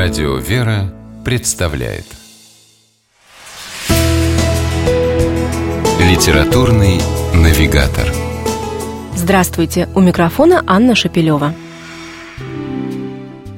Радио «Вера» представляет Литературный навигатор Здравствуйте! У микрофона Анна Шапилева.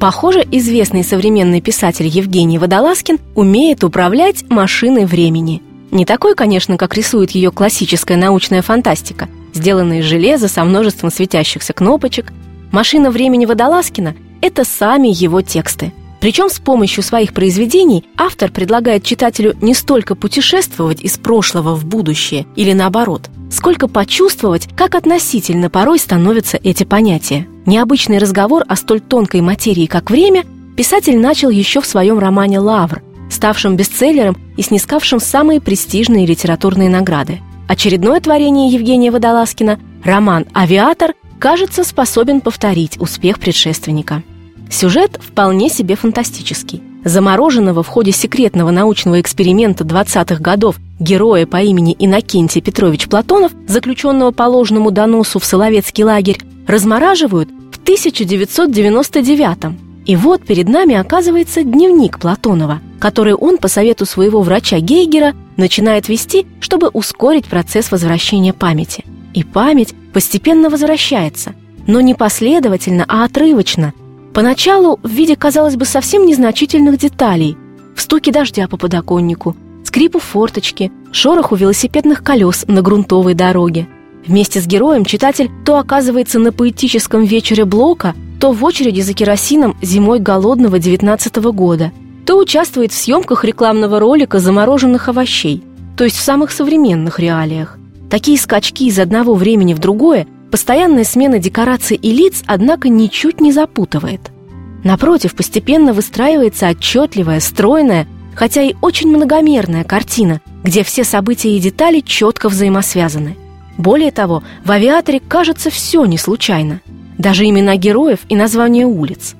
Похоже, известный современный писатель Евгений Водолазкин умеет управлять машиной времени. Не такой, конечно, как рисует ее классическая научная фантастика, сделанная из железа со множеством светящихся кнопочек. Машина времени Водолазкина – это сами его тексты – причем с помощью своих произведений автор предлагает читателю не столько путешествовать из прошлого в будущее или наоборот, сколько почувствовать, как относительно порой становятся эти понятия. Необычный разговор о столь тонкой материи, как время, писатель начал еще в своем романе «Лавр», ставшем бестселлером и снискавшим самые престижные литературные награды. Очередное творение Евгения Водолазкина, роман «Авиатор», кажется, способен повторить успех предшественника. Сюжет вполне себе фантастический. Замороженного в ходе секретного научного эксперимента 20-х годов героя по имени Иннокентий Петрович Платонов, заключенного по ложному доносу в Соловецкий лагерь, размораживают в 1999 И вот перед нами оказывается дневник Платонова, который он по совету своего врача Гейгера начинает вести, чтобы ускорить процесс возвращения памяти. И память постепенно возвращается, но не последовательно, а отрывочно, Поначалу в виде, казалось бы, совсем незначительных деталей. В стуке дождя по подоконнику, скрипу форточки, шороху велосипедных колес на грунтовой дороге. Вместе с героем читатель то оказывается на поэтическом вечере Блока, то в очереди за керосином зимой голодного 19 -го года, то участвует в съемках рекламного ролика замороженных овощей, то есть в самых современных реалиях. Такие скачки из одного времени в другое Постоянная смена декораций и лиц, однако, ничуть не запутывает. Напротив, постепенно выстраивается отчетливая, стройная, хотя и очень многомерная картина, где все события и детали четко взаимосвязаны. Более того, в авиаторе кажется все не случайно. Даже имена героев и названия улиц.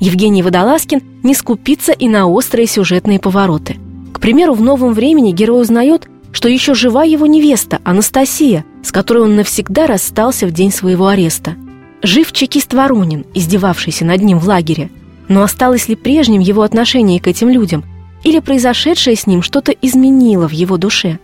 Евгений Водолазкин не скупится и на острые сюжетные повороты. К примеру, в «Новом времени» герой узнает, что еще жива его невеста, Анастасия, с которой он навсегда расстался в день своего ареста. Жив чекист Воронин, издевавшийся над ним в лагере. Но осталось ли прежним его отношение к этим людям? Или произошедшее с ним что-то изменило в его душе?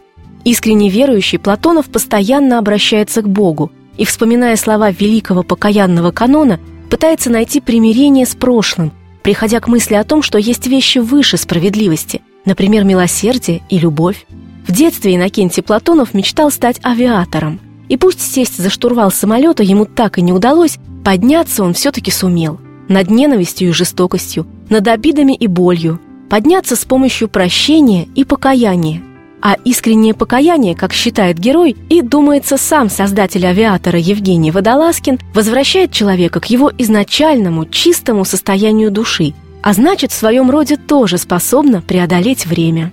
Искренне верующий Платонов постоянно обращается к Богу и, вспоминая слова великого покаянного канона, пытается найти примирение с прошлым, приходя к мысли о том, что есть вещи выше справедливости, например, милосердие и любовь. В детстве Иннокентий Платонов мечтал стать авиатором. И пусть сесть за штурвал самолета ему так и не удалось, подняться он все-таки сумел. Над ненавистью и жестокостью, над обидами и болью. Подняться с помощью прощения и покаяния. А искреннее покаяние, как считает герой, и, думается, сам создатель авиатора Евгений Водолазкин, возвращает человека к его изначальному, чистому состоянию души, а значит, в своем роде тоже способна преодолеть время.